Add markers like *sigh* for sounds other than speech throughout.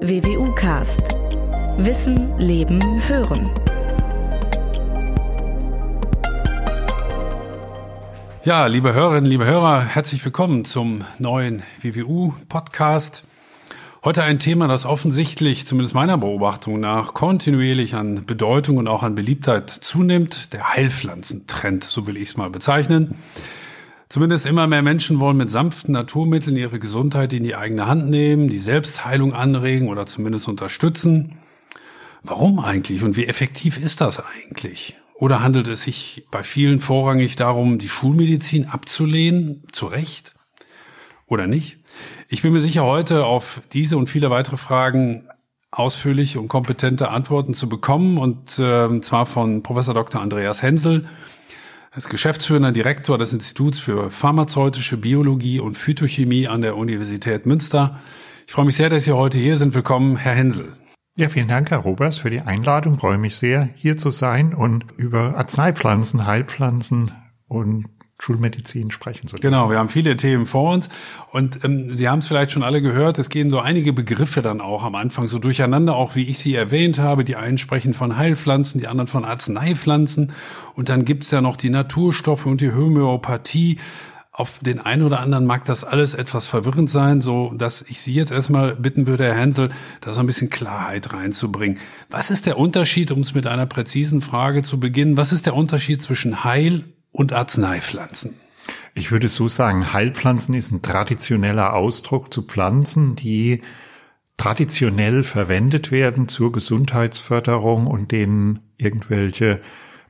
WWU Cast. Wissen, Leben, Hören. Ja, liebe Hörerinnen, liebe Hörer, herzlich willkommen zum neuen WWU Podcast. Heute ein Thema, das offensichtlich, zumindest meiner Beobachtung nach, kontinuierlich an Bedeutung und auch an Beliebtheit zunimmt. Der Heilpflanzentrend, so will ich es mal bezeichnen. Zumindest immer mehr Menschen wollen mit sanften Naturmitteln ihre Gesundheit in die eigene Hand nehmen, die Selbstheilung anregen oder zumindest unterstützen. Warum eigentlich und wie effektiv ist das eigentlich? Oder handelt es sich bei vielen vorrangig darum, die Schulmedizin abzulehnen? Zu Recht? Oder nicht? Ich bin mir sicher, heute auf diese und viele weitere Fragen ausführliche und kompetente Antworten zu bekommen und äh, zwar von Professor Dr. Andreas Hensel, ist geschäftsführender Direktor des Instituts für pharmazeutische Biologie und Phytochemie an der Universität Münster. Ich freue mich sehr, dass Sie heute hier sind. Willkommen, Herr Hensel. Ja, vielen Dank, Herr Robers, für die Einladung. Ich freue mich sehr, hier zu sein und über Arzneipflanzen, Heilpflanzen und Schulmedizin sprechen zu können. Genau, wir haben viele Themen vor uns und ähm, Sie haben es vielleicht schon alle gehört, es gehen so einige Begriffe dann auch am Anfang so durcheinander, auch wie ich sie erwähnt habe. Die einen sprechen von Heilpflanzen, die anderen von Arzneipflanzen und dann gibt's ja noch die Naturstoffe und die Homöopathie. Auf den einen oder anderen mag das alles etwas verwirrend sein, so dass ich Sie jetzt erstmal bitten würde, Herr Hensel, da so ein bisschen Klarheit reinzubringen. Was ist der Unterschied, um es mit einer präzisen Frage zu beginnen, was ist der Unterschied zwischen Heil und Arzneipflanzen? Ich würde so sagen, Heilpflanzen ist ein traditioneller Ausdruck zu Pflanzen, die traditionell verwendet werden zur Gesundheitsförderung und denen irgendwelche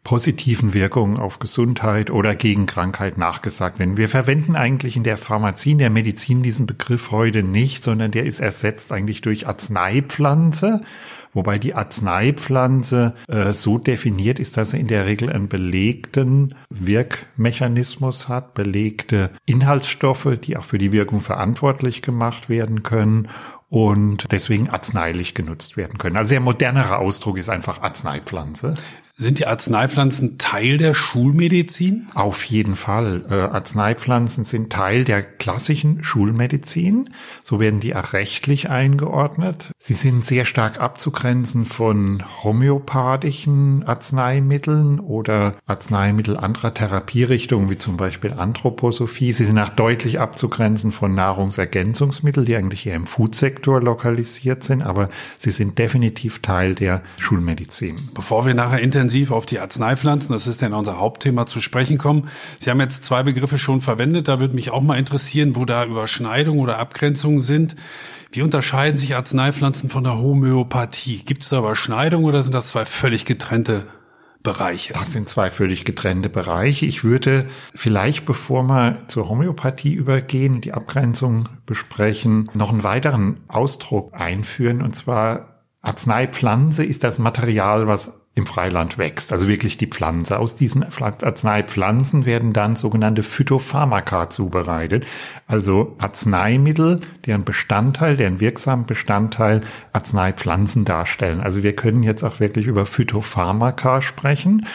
positiven Wirkungen auf Gesundheit oder gegen Krankheit nachgesagt werden. Wir verwenden eigentlich in der Pharmazie, in der Medizin diesen Begriff heute nicht, sondern der ist ersetzt eigentlich durch Arzneipflanze wobei die Arzneipflanze äh, so definiert ist, dass er in der Regel einen belegten Wirkmechanismus hat, belegte Inhaltsstoffe, die auch für die Wirkung verantwortlich gemacht werden können und deswegen arzneilich genutzt werden können. Also der modernere Ausdruck ist einfach Arzneipflanze. Sind die Arzneipflanzen Teil der Schulmedizin? Auf jeden Fall. Äh, Arzneipflanzen sind Teil der klassischen Schulmedizin. So werden die auch rechtlich eingeordnet. Sie sind sehr stark abzugrenzen von homöopathischen Arzneimitteln oder Arzneimittel anderer Therapierichtungen, wie zum Beispiel Anthroposophie. Sie sind auch deutlich abzugrenzen von Nahrungsergänzungsmitteln, die eigentlich eher im Foodsektor lokalisiert sind, aber sie sind definitiv Teil der Schulmedizin. Bevor wir nachher intensiv intensiv auf die Arzneipflanzen, das ist ja unser Hauptthema, zu sprechen kommen. Sie haben jetzt zwei Begriffe schon verwendet, da würde mich auch mal interessieren, wo da Überschneidungen oder Abgrenzungen sind. Wie unterscheiden sich Arzneipflanzen von der Homöopathie? Gibt es da Überschneidungen oder sind das zwei völlig getrennte Bereiche? Das sind zwei völlig getrennte Bereiche. Ich würde vielleicht, bevor wir zur Homöopathie übergehen und die Abgrenzung besprechen, noch einen weiteren Ausdruck einführen. Und zwar Arzneipflanze ist das Material, was im Freiland wächst, also wirklich die Pflanze. Aus diesen Arzneipflanzen werden dann sogenannte Phytopharmaka zubereitet, also Arzneimittel, deren Bestandteil, deren wirksamen Bestandteil Arzneipflanzen darstellen. Also wir können jetzt auch wirklich über Phytopharmaka sprechen.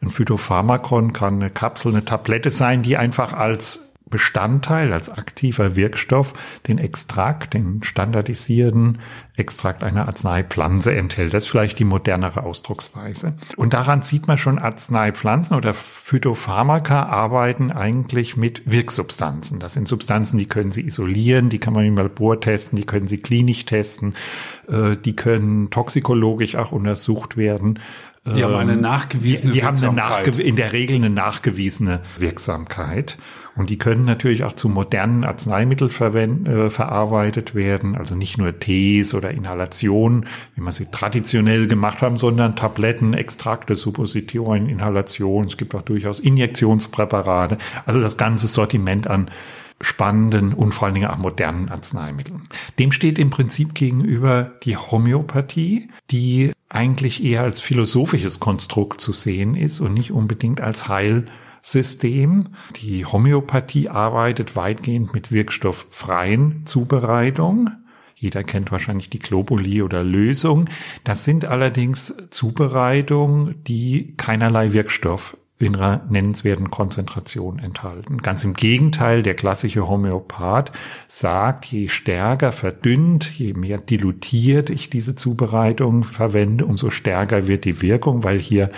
Ein Phytopharmakon kann eine Kapsel, eine Tablette sein, die einfach als Bestandteil, als aktiver Wirkstoff den Extrakt, den standardisierten Extrakt einer Arzneipflanze enthält. Das ist vielleicht die modernere Ausdrucksweise. Und daran sieht man schon, Arzneipflanzen oder Phytopharmaka arbeiten eigentlich mit Wirksubstanzen. Das sind Substanzen, die können sie isolieren, die kann man im Labor testen, die können sie klinisch testen, äh, die können toxikologisch auch untersucht werden. Die haben eine ähm, nachgewiesene die, die haben eine in der Regel eine nachgewiesene Wirksamkeit. Und die können natürlich auch zu modernen Arzneimitteln äh, verarbeitet werden, also nicht nur Tees oder Inhalationen, wie man sie traditionell gemacht haben, sondern Tabletten, Extrakte, Suppositorien, Inhalationen. Es gibt auch durchaus Injektionspräparate. Also das ganze Sortiment an spannenden und vor allen Dingen auch modernen Arzneimitteln. Dem steht im Prinzip gegenüber die Homöopathie, die eigentlich eher als philosophisches Konstrukt zu sehen ist und nicht unbedingt als Heil System. Die Homöopathie arbeitet weitgehend mit wirkstofffreien Zubereitung. Jeder kennt wahrscheinlich die Globuli oder Lösung. Das sind allerdings Zubereitungen, die keinerlei Wirkstoff in einer nennenswerten Konzentration enthalten. Ganz im Gegenteil, der klassische Homöopath sagt, je stärker verdünnt, je mehr dilutiert ich diese Zubereitung verwende, umso stärker wird die Wirkung, weil hier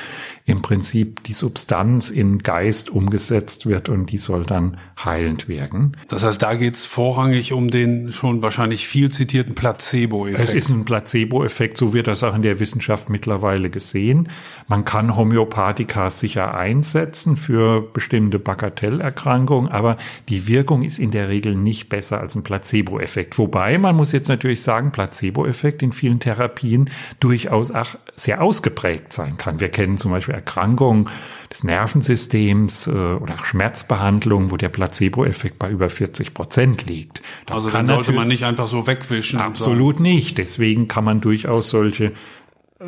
im Prinzip die Substanz in Geist umgesetzt wird und die soll dann heilend wirken. Das heißt, da geht es vorrangig um den schon wahrscheinlich viel zitierten Placebo-Effekt. Es ist ein Placebo-Effekt, so wird das auch in der Wissenschaft mittlerweile gesehen. Man kann Homöopathika sicher einsetzen für bestimmte Bagatellerkrankungen, aber die Wirkung ist in der Regel nicht besser als ein Placebo-Effekt. Wobei man muss jetzt natürlich sagen, Placebo-Effekt in vielen Therapien durchaus auch sehr ausgeprägt sein kann. Wir kennen zum Beispiel Erkrankungen des Nervensystems äh, oder auch Schmerzbehandlungen, wo der Placebo-Effekt bei über 40 Prozent liegt. Das also kann sollte man nicht einfach so wegwischen. Absolut nicht. Deswegen kann man durchaus solche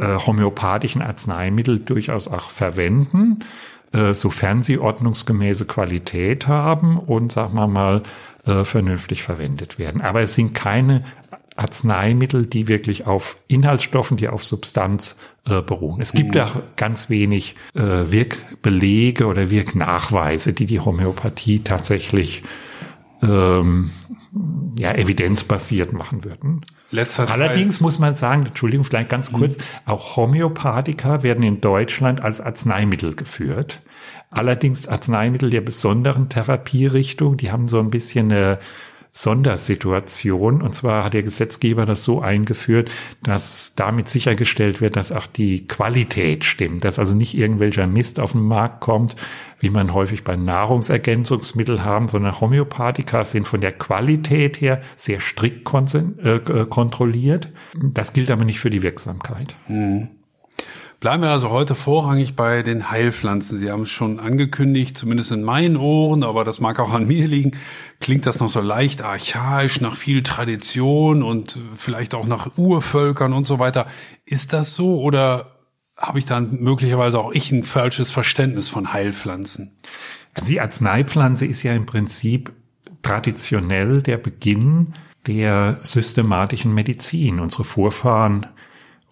äh, homöopathischen Arzneimittel durchaus auch verwenden, äh, sofern sie ordnungsgemäße Qualität haben und, sagen wir mal, äh, vernünftig verwendet werden. Aber es sind keine Arzneimittel, die wirklich auf Inhaltsstoffen, die auf Substanz äh, beruhen. Es gibt mhm. auch ganz wenig äh, Wirkbelege oder Wirknachweise, die die Homöopathie tatsächlich ähm, ja, evidenzbasiert machen würden. Letzter Allerdings muss man sagen, Entschuldigung, vielleicht ganz mhm. kurz, auch Homöopathika werden in Deutschland als Arzneimittel geführt. Allerdings Arzneimittel der besonderen Therapierichtung, die haben so ein bisschen eine Sondersituation. Und zwar hat der Gesetzgeber das so eingeführt, dass damit sichergestellt wird, dass auch die Qualität stimmt, dass also nicht irgendwelcher Mist auf den Markt kommt, wie man häufig bei Nahrungsergänzungsmitteln haben, sondern Homöopathika sind von der Qualität her sehr strikt äh, kontrolliert. Das gilt aber nicht für die Wirksamkeit. Mhm. Bleiben wir also heute vorrangig bei den Heilpflanzen. Sie haben es schon angekündigt, zumindest in meinen Ohren, aber das mag auch an mir liegen, klingt das noch so leicht archaisch, nach viel Tradition und vielleicht auch nach Urvölkern und so weiter. Ist das so oder habe ich dann möglicherweise auch ich ein falsches Verständnis von Heilpflanzen? Also die Arzneipflanze ist ja im Prinzip traditionell der Beginn der systematischen Medizin. Unsere Vorfahren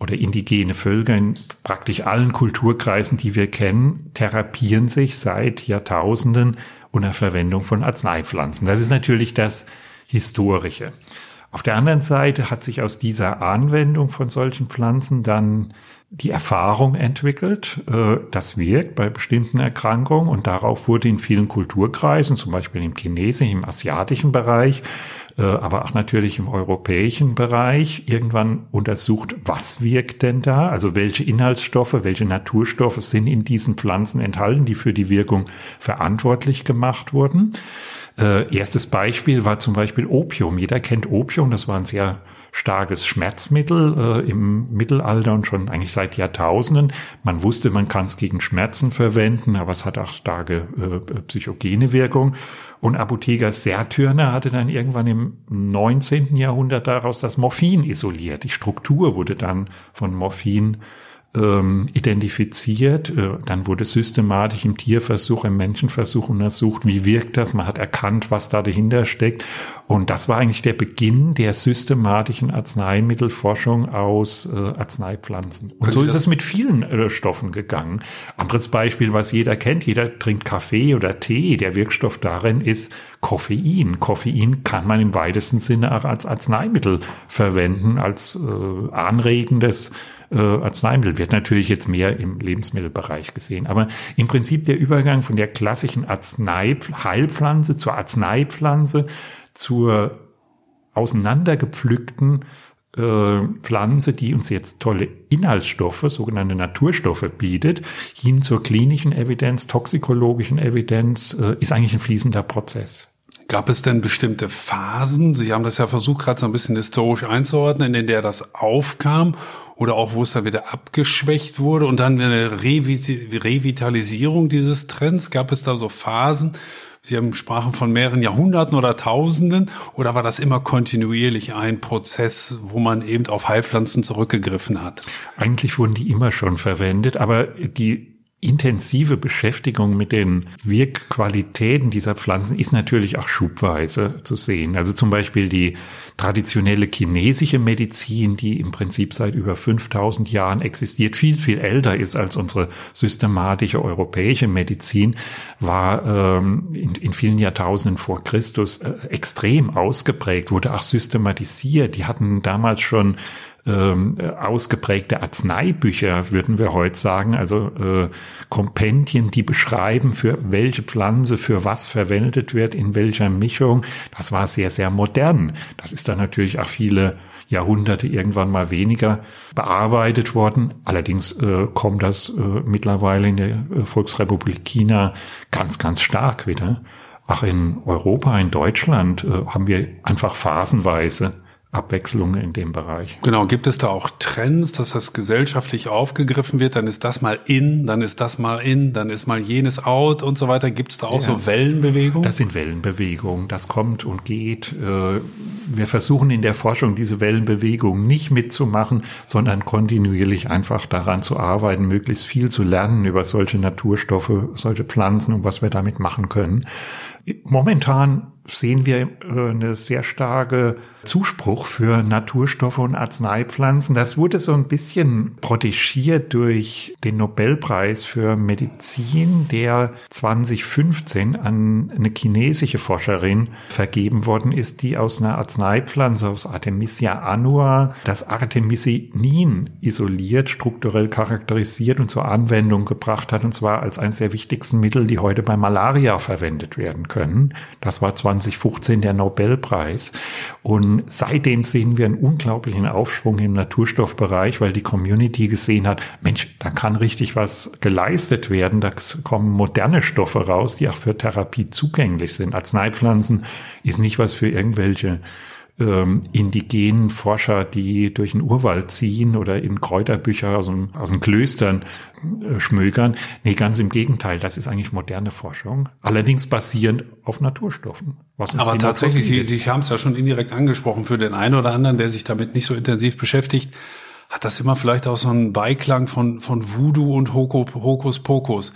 oder indigene Völker in praktisch allen Kulturkreisen, die wir kennen, therapieren sich seit Jahrtausenden unter Verwendung von Arzneipflanzen. Das ist natürlich das Historische. Auf der anderen Seite hat sich aus dieser Anwendung von solchen Pflanzen dann die Erfahrung entwickelt, äh, das wirkt bei bestimmten Erkrankungen und darauf wurde in vielen Kulturkreisen, zum Beispiel im chinesischen, im asiatischen Bereich, aber auch natürlich im europäischen Bereich irgendwann untersucht, was wirkt denn da? Also welche Inhaltsstoffe, welche Naturstoffe sind in diesen Pflanzen enthalten, die für die Wirkung verantwortlich gemacht wurden. Äh, erstes Beispiel war zum Beispiel Opium. Jeder kennt Opium, das war ein sehr starkes Schmerzmittel äh, im Mittelalter und schon eigentlich seit Jahrtausenden. Man wusste, man kann es gegen Schmerzen verwenden, aber es hat auch starke äh, psychogene Wirkung. Und Apotheker Sertürner hatte dann irgendwann im 19. Jahrhundert daraus das Morphin isoliert. Die Struktur wurde dann von Morphin ähm, identifiziert. Äh, dann wurde systematisch im Tierversuch, im Menschenversuch untersucht, wie wirkt das. Man hat erkannt, was da dahinter steckt. Und das war eigentlich der Beginn der systematischen Arzneimittelforschung aus äh, Arzneipflanzen. Und so ist es mit vielen äh, Stoffen gegangen. Anderes Beispiel, was jeder kennt, jeder trinkt Kaffee oder Tee. Der Wirkstoff darin ist Koffein. Koffein kann man im weitesten Sinne auch als Arzneimittel verwenden, als äh, anregendes äh, Arzneimittel. Wird natürlich jetzt mehr im Lebensmittelbereich gesehen. Aber im Prinzip der Übergang von der klassischen Arznei Heilpflanze zur Arzneipflanze zur auseinandergepflückten äh, Pflanze, die uns jetzt tolle Inhaltsstoffe, sogenannte Naturstoffe bietet, hin zur klinischen Evidenz, toxikologischen Evidenz, äh, ist eigentlich ein fließender Prozess. Gab es denn bestimmte Phasen? Sie haben das ja versucht, gerade so ein bisschen historisch einzuordnen, in der das aufkam oder auch wo es dann wieder abgeschwächt wurde und dann eine Revitalisierung dieses Trends? Gab es da so Phasen? Sie haben sprachen von mehreren Jahrhunderten oder Tausenden oder war das immer kontinuierlich ein Prozess, wo man eben auf Heilpflanzen zurückgegriffen hat? Eigentlich wurden die immer schon verwendet, aber die intensive Beschäftigung mit den Wirkqualitäten dieser Pflanzen ist natürlich auch schubweise zu sehen. Also zum Beispiel die traditionelle chinesische Medizin, die im Prinzip seit über 5000 Jahren existiert, viel, viel älter ist als unsere systematische europäische Medizin, war ähm, in, in vielen Jahrtausenden vor Christus äh, extrem ausgeprägt, wurde auch systematisiert. Die hatten damals schon ähm, ausgeprägte Arzneibücher, würden wir heute sagen, also äh, Kompendien, die beschreiben, für welche Pflanze für was verwendet wird, in welcher Mischung. Das war sehr, sehr modern. Das ist dann natürlich auch viele Jahrhunderte irgendwann mal weniger bearbeitet worden. Allerdings äh, kommt das äh, mittlerweile in der äh, Volksrepublik China ganz, ganz stark wieder. Auch in Europa, in Deutschland äh, haben wir einfach phasenweise Abwechslung in dem Bereich. Genau, gibt es da auch Trends, dass das gesellschaftlich aufgegriffen wird? Dann ist das mal in, dann ist das mal in, dann ist mal jenes out und so weiter. Gibt es da auch ja. so Wellenbewegungen? Das sind Wellenbewegungen, das kommt und geht. Äh, wir versuchen in der Forschung diese Wellenbewegungen nicht mitzumachen, sondern kontinuierlich einfach daran zu arbeiten, möglichst viel zu lernen über solche Naturstoffe, solche Pflanzen und was wir damit machen können. Momentan sehen wir äh, eine sehr starke Zuspruch für Naturstoffe und Arzneipflanzen. Das wurde so ein bisschen protegiert durch den Nobelpreis für Medizin, der 2015 an eine chinesische Forscherin vergeben worden ist, die aus einer Arzneipflanze, aus Artemisia annua, das Artemisinin isoliert, strukturell charakterisiert und zur Anwendung gebracht hat, und zwar als eines der wichtigsten Mittel, die heute bei Malaria verwendet werden können. Das war 2015 der Nobelpreis. Und seitdem sehen wir einen unglaublichen Aufschwung im Naturstoffbereich, weil die Community gesehen hat, Mensch, da kann richtig was geleistet werden. Da kommen moderne Stoffe raus, die auch für Therapie zugänglich sind. Arzneipflanzen ist nicht was für irgendwelche ähm, indigenen Forscher, die durch den Urwald ziehen oder in Kräuterbücher aus, dem, aus den Klöstern äh, schmökern. Nee, ganz im Gegenteil, das ist eigentlich moderne Forschung, allerdings basierend auf Naturstoffen. Aber tatsächlich, Sie, Sie haben es ja schon indirekt angesprochen, für den einen oder anderen, der sich damit nicht so intensiv beschäftigt, hat das immer vielleicht auch so einen Beiklang von, von Voodoo und Hokuspokus.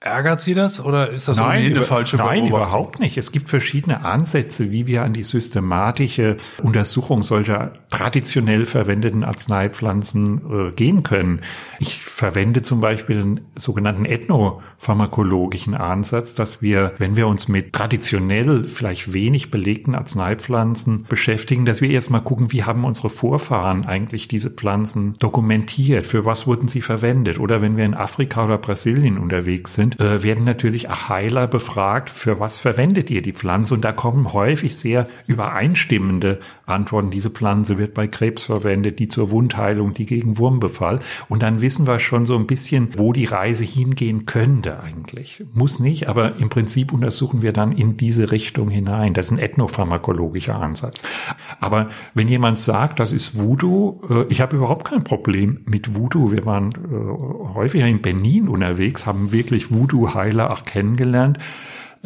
Ärgert Sie das oder ist das nein, eine falsche Beobachtung? Nein, überhaupt nicht. Es gibt verschiedene Ansätze, wie wir an die systematische Untersuchung solcher traditionell verwendeten Arzneipflanzen äh, gehen können. Ich verwende zum Beispiel einen sogenannten ethnopharmakologischen Ansatz, dass wir, wenn wir uns mit traditionell vielleicht wenig belegten Arzneipflanzen beschäftigen, dass wir erstmal gucken, wie haben unsere Vorfahren eigentlich diese Pflanzen dokumentiert? Für was wurden sie verwendet? Oder wenn wir in Afrika oder Brasilien unterwegs sind, sind, äh, werden natürlich auch Heiler befragt, für was verwendet ihr die Pflanze? Und da kommen häufig sehr übereinstimmende Antworten. Diese Pflanze wird bei Krebs verwendet, die zur Wundheilung, die gegen Wurmbefall. Und dann wissen wir schon so ein bisschen, wo die Reise hingehen könnte eigentlich. Muss nicht, aber im Prinzip untersuchen wir dann in diese Richtung hinein. Das ist ein ethnopharmakologischer Ansatz. Aber wenn jemand sagt, das ist Voodoo, äh, ich habe überhaupt kein Problem mit Voodoo. Wir waren äh, häufiger in Benin unterwegs, haben wirklich Voodoo-Heiler auch kennengelernt.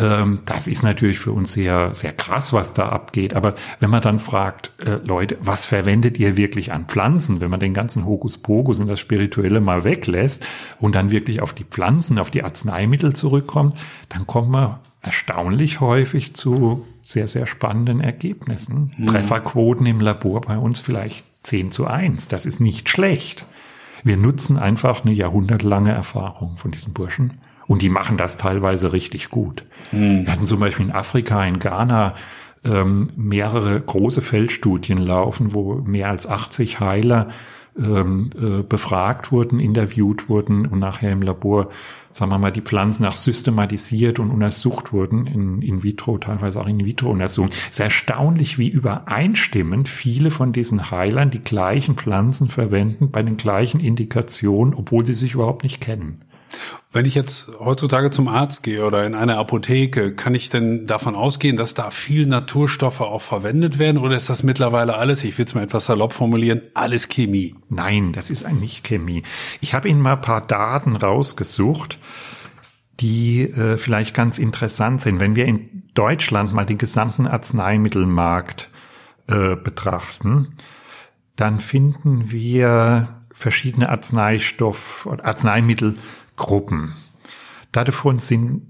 Ähm, das ist natürlich für uns sehr, sehr krass, was da abgeht. Aber wenn man dann fragt, äh, Leute, was verwendet ihr wirklich an Pflanzen, wenn man den ganzen Hokuspokus und das Spirituelle mal weglässt und dann wirklich auf die Pflanzen, auf die Arzneimittel zurückkommt, dann kommt man erstaunlich häufig zu sehr, sehr spannenden Ergebnissen. Mhm. Trefferquoten im Labor bei uns vielleicht 10 zu 1. Das ist nicht schlecht. Wir nutzen einfach eine jahrhundertelange Erfahrung von diesen Burschen und die machen das teilweise richtig gut. Mhm. Wir hatten zum Beispiel in Afrika, in Ghana, ähm, mehrere große Feldstudien laufen, wo mehr als 80 Heiler ähm, äh, befragt wurden, interviewt wurden und nachher im Labor, sagen wir mal, die Pflanzen auch systematisiert und untersucht wurden, in, in vitro, teilweise auch in vitro untersucht. Es ist erstaunlich, wie übereinstimmend viele von diesen Heilern die gleichen Pflanzen verwenden bei den gleichen Indikationen, obwohl sie sich überhaupt nicht kennen. Wenn ich jetzt heutzutage zum Arzt gehe oder in eine Apotheke, kann ich denn davon ausgehen, dass da viel Naturstoffe auch verwendet werden oder ist das mittlerweile alles, ich will es mal etwas salopp formulieren, alles Chemie? Nein, das ist eigentlich Chemie. Ich habe Ihnen mal ein paar Daten rausgesucht, die äh, vielleicht ganz interessant sind. Wenn wir in Deutschland mal den gesamten Arzneimittelmarkt äh, betrachten, dann finden wir verschiedene Arzneistoff- oder Arzneimittel Gruppen. Davon sind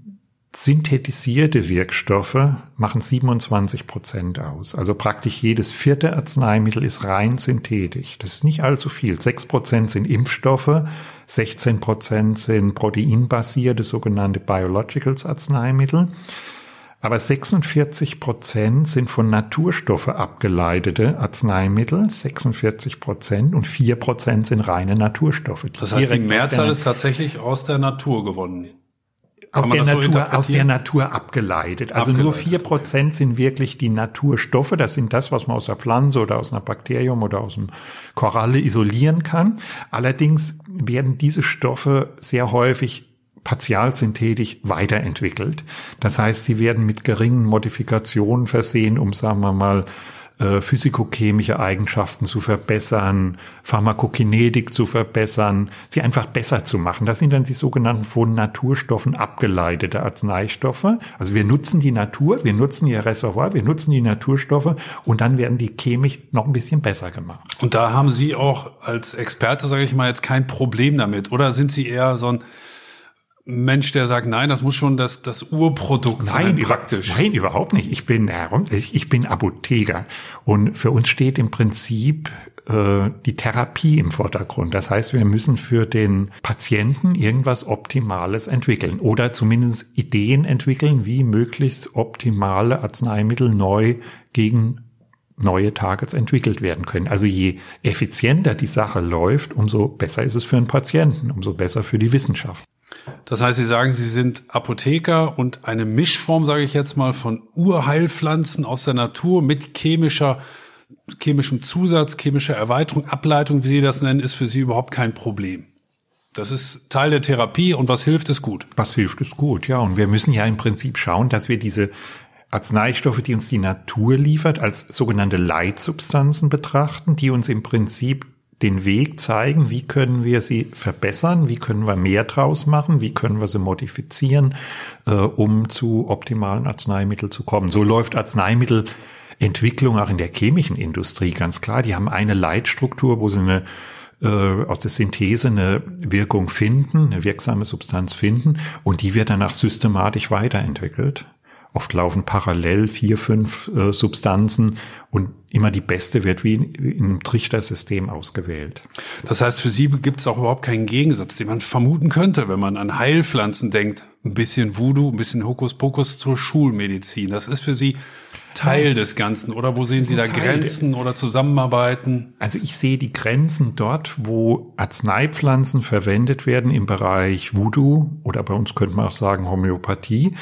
synthetisierte Wirkstoffe machen 27 Prozent aus. Also praktisch jedes vierte Arzneimittel ist rein synthetisch. Das ist nicht allzu viel. 6 Prozent sind Impfstoffe, 16 Prozent sind proteinbasierte sogenannte Biologicals Arzneimittel. Aber 46 Prozent sind von Naturstoffe abgeleitete Arzneimittel, 46 Prozent und 4 Prozent sind reine Naturstoffe. Das heißt, die Mehrzahl ist tatsächlich aus der Natur gewonnen aus der, Natur, so aus der Natur abgeleitet. Also abgeleitet. nur vier Prozent sind wirklich die Naturstoffe. Das sind das, was man aus der Pflanze oder aus einer Bakterium oder aus einem Koralle isolieren kann. Allerdings werden diese Stoffe sehr häufig partialsynthetisch weiterentwickelt. Das heißt, sie werden mit geringen Modifikationen versehen, um, sagen wir mal, äh, physikochemische Eigenschaften zu verbessern, Pharmakokinetik zu verbessern, sie einfach besser zu machen. Das sind dann die sogenannten von Naturstoffen abgeleitete Arzneistoffe. Also wir nutzen die Natur, wir nutzen ihr Reservoir, wir nutzen die Naturstoffe und dann werden die chemisch noch ein bisschen besser gemacht. Und da haben Sie auch als Experte, sage ich mal, jetzt kein Problem damit. Oder sind Sie eher so ein Mensch, der sagt, nein, das muss schon das, das Urprodukt nein, sein, praktisch. nein, überhaupt nicht. Ich bin, ich bin Apotheker und für uns steht im Prinzip äh, die Therapie im Vordergrund. Das heißt, wir müssen für den Patienten irgendwas Optimales entwickeln oder zumindest Ideen entwickeln, wie möglichst optimale Arzneimittel neu gegen neue Targets entwickelt werden können. Also je effizienter die Sache läuft, umso besser ist es für den Patienten, umso besser für die Wissenschaft. Das heißt, Sie sagen, Sie sind Apotheker und eine Mischform, sage ich jetzt mal, von Urheilpflanzen aus der Natur mit chemischer, chemischem Zusatz, chemischer Erweiterung, Ableitung, wie Sie das nennen, ist für Sie überhaupt kein Problem. Das ist Teil der Therapie und was hilft, ist gut. Was hilft, ist gut, ja. Und wir müssen ja im Prinzip schauen, dass wir diese Arzneistoffe, die uns die Natur liefert, als sogenannte Leitsubstanzen betrachten, die uns im Prinzip den Weg zeigen, wie können wir sie verbessern, wie können wir mehr draus machen, wie können wir sie modifizieren, äh, um zu optimalen Arzneimitteln zu kommen. So läuft Arzneimittelentwicklung auch in der chemischen Industrie ganz klar. Die haben eine Leitstruktur, wo sie eine äh, aus der Synthese eine Wirkung finden, eine wirksame Substanz finden und die wird danach systematisch weiterentwickelt. Oft laufen parallel vier, fünf äh, Substanzen und immer die beste wird wie in, in einem Trichtersystem ausgewählt. Das heißt, für Sie gibt es auch überhaupt keinen Gegensatz, den man vermuten könnte, wenn man an Heilpflanzen denkt. Ein bisschen Voodoo, ein bisschen Hokuspokus zur Schulmedizin. Das ist für Sie Teil ja. des Ganzen oder wo sehen Sie da Teil Grenzen oder Zusammenarbeiten? Also ich sehe die Grenzen dort, wo Arzneipflanzen verwendet werden im Bereich Voodoo oder bei uns könnte man auch sagen Homöopathie,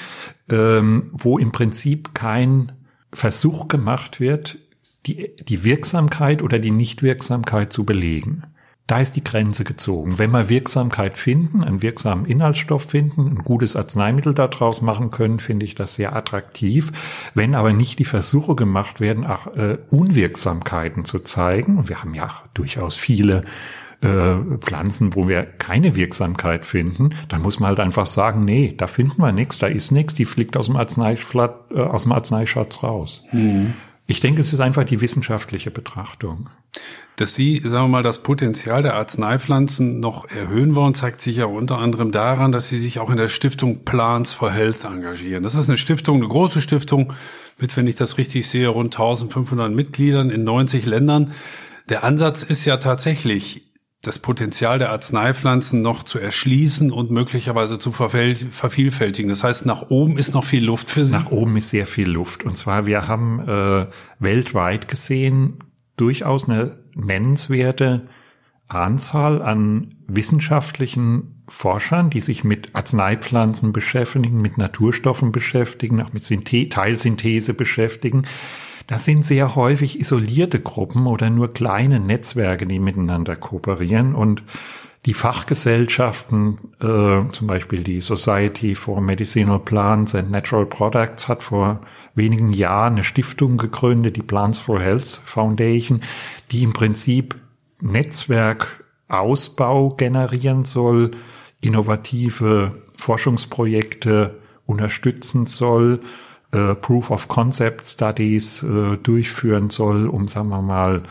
ähm, wo im Prinzip kein Versuch gemacht wird, die, die Wirksamkeit oder die Nichtwirksamkeit zu belegen. Da ist die Grenze gezogen. Wenn wir Wirksamkeit finden, einen wirksamen Inhaltsstoff finden, ein gutes Arzneimittel daraus machen können, finde ich das sehr attraktiv. Wenn aber nicht die Versuche gemacht werden, auch äh, Unwirksamkeiten zu zeigen, und wir haben ja durchaus viele äh, Pflanzen, wo wir keine Wirksamkeit finden, dann muss man halt einfach sagen, nee, da finden wir nichts, da ist nichts, die fliegt aus dem, Arzneischatz, äh, aus dem Arzneischatz raus. Mhm. Ich denke, es ist einfach die wissenschaftliche Betrachtung. Dass Sie, sagen wir mal, das Potenzial der Arzneipflanzen noch erhöhen wollen, zeigt sich ja unter anderem daran, dass Sie sich auch in der Stiftung Plans for Health engagieren. Das ist eine Stiftung, eine große Stiftung mit, wenn ich das richtig sehe, rund 1500 Mitgliedern in 90 Ländern. Der Ansatz ist ja tatsächlich, das Potenzial der Arzneipflanzen noch zu erschließen und möglicherweise zu vervielfältigen. Das heißt, nach oben ist noch viel Luft für Sie. Nach oben ist sehr viel Luft. Und zwar, wir haben äh, weltweit gesehen durchaus eine nennenswerte Anzahl an wissenschaftlichen Forschern, die sich mit Arzneipflanzen beschäftigen, mit Naturstoffen beschäftigen, auch mit Synthe Teilsynthese beschäftigen. Das sind sehr häufig isolierte Gruppen oder nur kleine Netzwerke, die miteinander kooperieren. Und die Fachgesellschaften, äh, zum Beispiel die Society for Medicinal Plants and Natural Products, hat vor wenigen Jahren eine Stiftung gegründet, die Plants for Health Foundation, die im Prinzip Netzwerkausbau generieren soll, innovative Forschungsprojekte unterstützen soll, äh, Proof of Concept Studies äh, durchführen soll, um, sagen wir mal,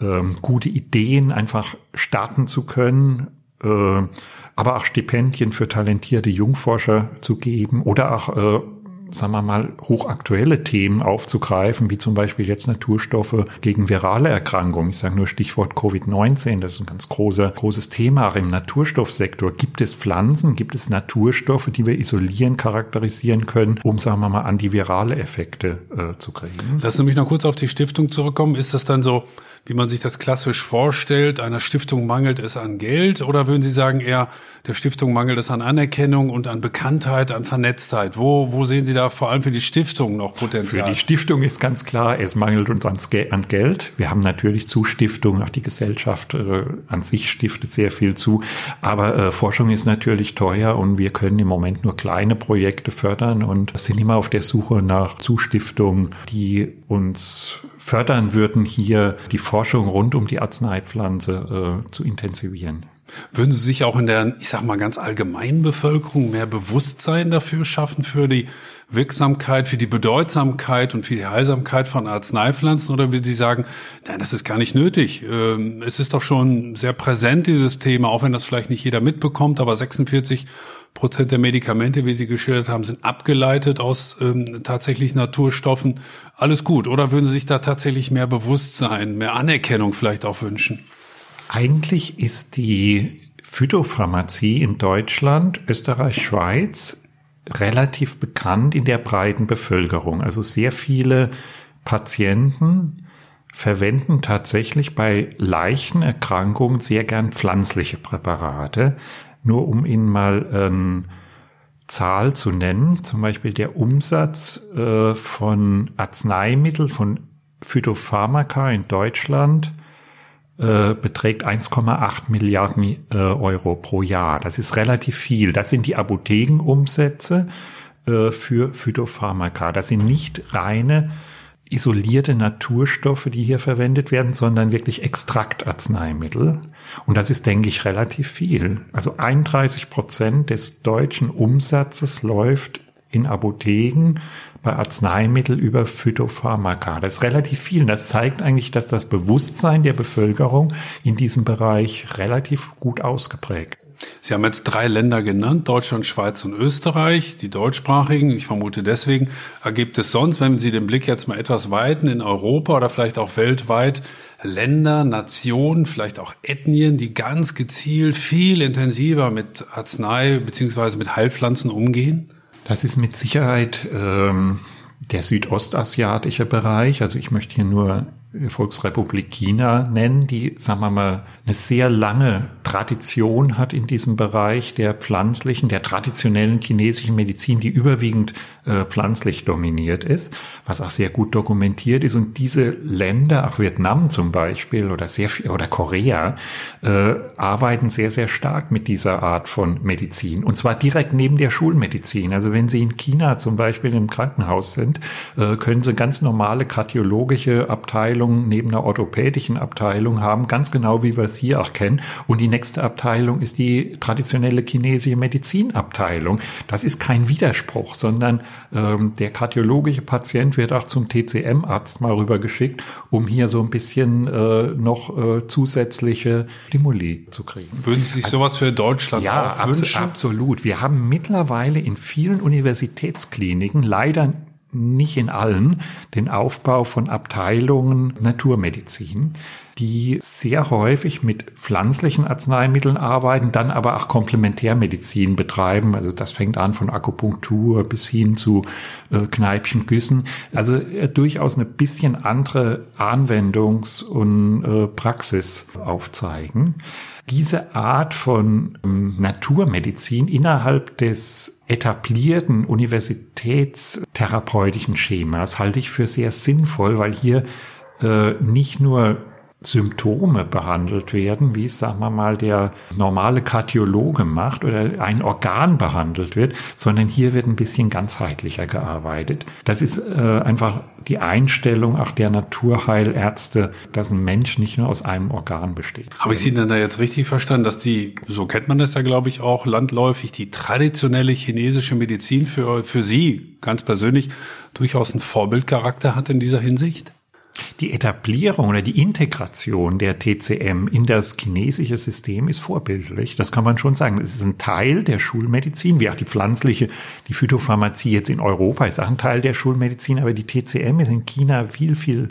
ähm, gute Ideen einfach starten zu können, äh, aber auch Stipendien für talentierte Jungforscher zu geben oder auch äh, sagen wir mal, hochaktuelle Themen aufzugreifen, wie zum Beispiel jetzt Naturstoffe gegen virale Erkrankungen. Ich sage nur Stichwort Covid-19, das ist ein ganz großer, großes Thema auch im Naturstoffsektor. Gibt es Pflanzen, gibt es Naturstoffe, die wir isolieren, charakterisieren können, um, sagen wir mal, antivirale Effekte äh, zu kriegen? Lassen Sie mich noch kurz auf die Stiftung zurückkommen. Ist das dann so, wie man sich das klassisch vorstellt, einer Stiftung mangelt es an Geld oder würden Sie sagen eher, der Stiftung mangelt es an Anerkennung und an Bekanntheit, an Vernetztheit? Wo, wo sehen Sie da vor allem für die Stiftung noch Potenzial? Für die Stiftung ist ganz klar, es mangelt uns an Geld. Wir haben natürlich Zustiftungen, auch die Gesellschaft äh, an sich stiftet sehr viel zu, aber äh, Forschung ist natürlich teuer und wir können im Moment nur kleine Projekte fördern und sind immer auf der Suche nach Zustiftungen, die uns fördern würden, hier die Forschung rund um die Arzneipflanze äh, zu intensivieren. Würden Sie sich auch in der, ich sag mal, ganz allgemeinen Bevölkerung mehr Bewusstsein dafür schaffen, für die Wirksamkeit, für die Bedeutsamkeit und für die Heilsamkeit von Arzneipflanzen? Oder würden Sie sagen, nein, das ist gar nicht nötig? Ähm, es ist doch schon sehr präsent, dieses Thema, auch wenn das vielleicht nicht jeder mitbekommt, aber 46 Prozent der Medikamente, wie Sie geschildert haben, sind abgeleitet aus ähm, tatsächlich Naturstoffen. Alles gut. Oder würden Sie sich da tatsächlich mehr Bewusstsein, mehr Anerkennung vielleicht auch wünschen? Eigentlich ist die Phytopharmazie in Deutschland, Österreich, Schweiz relativ bekannt in der breiten Bevölkerung. Also sehr viele Patienten verwenden tatsächlich bei leichten Erkrankungen sehr gern pflanzliche Präparate. Nur um Ihnen mal eine Zahl zu nennen, zum Beispiel der Umsatz äh, von Arzneimitteln, von Phytopharmaka in Deutschland äh, beträgt 1,8 Milliarden äh, Euro pro Jahr. Das ist relativ viel. Das sind die Apothekenumsätze äh, für Phytopharmaka. Das sind nicht reine isolierte Naturstoffe, die hier verwendet werden, sondern wirklich Extraktarzneimittel. Und das ist, denke ich, relativ viel. Also 31 Prozent des deutschen Umsatzes läuft in Apotheken bei Arzneimitteln über Phytopharmaka. Das ist relativ viel. Und das zeigt eigentlich, dass das Bewusstsein der Bevölkerung in diesem Bereich relativ gut ausgeprägt Sie haben jetzt drei Länder genannt, Deutschland, Schweiz und Österreich, die deutschsprachigen. Ich vermute deswegen, ergibt es sonst, wenn Sie den Blick jetzt mal etwas weiten, in Europa oder vielleicht auch weltweit, Länder, Nationen, vielleicht auch Ethnien, die ganz gezielt viel intensiver mit Arznei beziehungsweise mit Heilpflanzen umgehen? Das ist mit Sicherheit ähm, der südostasiatische Bereich. Also ich möchte hier nur Volksrepublik China nennen, die, sagen wir mal, eine sehr lange Tradition hat in diesem Bereich der pflanzlichen, der traditionellen chinesischen Medizin, die überwiegend äh, pflanzlich dominiert ist, was auch sehr gut dokumentiert ist. Und diese Länder, auch Vietnam zum Beispiel oder sehr viel, oder Korea, äh, arbeiten sehr, sehr stark mit dieser Art von Medizin. Und zwar direkt neben der Schulmedizin. Also wenn Sie in China zum Beispiel im Krankenhaus sind, äh, können Sie ganz normale kardiologische Abteilungen neben einer orthopädischen Abteilung haben, ganz genau wie wir es hier auch kennen. Und die nächste Abteilung ist die traditionelle chinesische Medizinabteilung. Das ist kein Widerspruch, sondern ähm, der kardiologische Patient wird auch zum TCM-Arzt mal rübergeschickt, um hier so ein bisschen äh, noch äh, zusätzliche Stimuli zu kriegen. Würden Sie sich also, sowas für Deutschland ja, auch wünschen? Ja, absolut. Wir haben mittlerweile in vielen Universitätskliniken leider nicht in allen, den Aufbau von Abteilungen Naturmedizin die sehr häufig mit pflanzlichen Arzneimitteln arbeiten, dann aber auch Komplementärmedizin betreiben. Also das fängt an von Akupunktur bis hin zu äh, Kneipchengüssen. Also äh, durchaus eine bisschen andere Anwendungs- und äh, Praxis aufzeigen. Diese Art von ähm, Naturmedizin innerhalb des etablierten universitätstherapeutischen Schemas halte ich für sehr sinnvoll, weil hier äh, nicht nur Symptome behandelt werden, wie es, sagen wir mal, der normale Kardiologe macht oder ein Organ behandelt wird, sondern hier wird ein bisschen ganzheitlicher gearbeitet. Das ist äh, einfach die Einstellung auch der Naturheilärzte, dass ein Mensch nicht nur aus einem Organ besteht. Habe ich Sie denn da jetzt richtig verstanden, dass die, so kennt man das ja, glaube ich, auch landläufig, die traditionelle chinesische Medizin für, für Sie ganz persönlich durchaus einen Vorbildcharakter hat in dieser Hinsicht? Die Etablierung oder die Integration der TCM in das chinesische System ist vorbildlich. Das kann man schon sagen. Es ist ein Teil der Schulmedizin, wie auch die pflanzliche, die Phytopharmazie jetzt in Europa ist auch ein Teil der Schulmedizin, aber die TCM ist in China viel, viel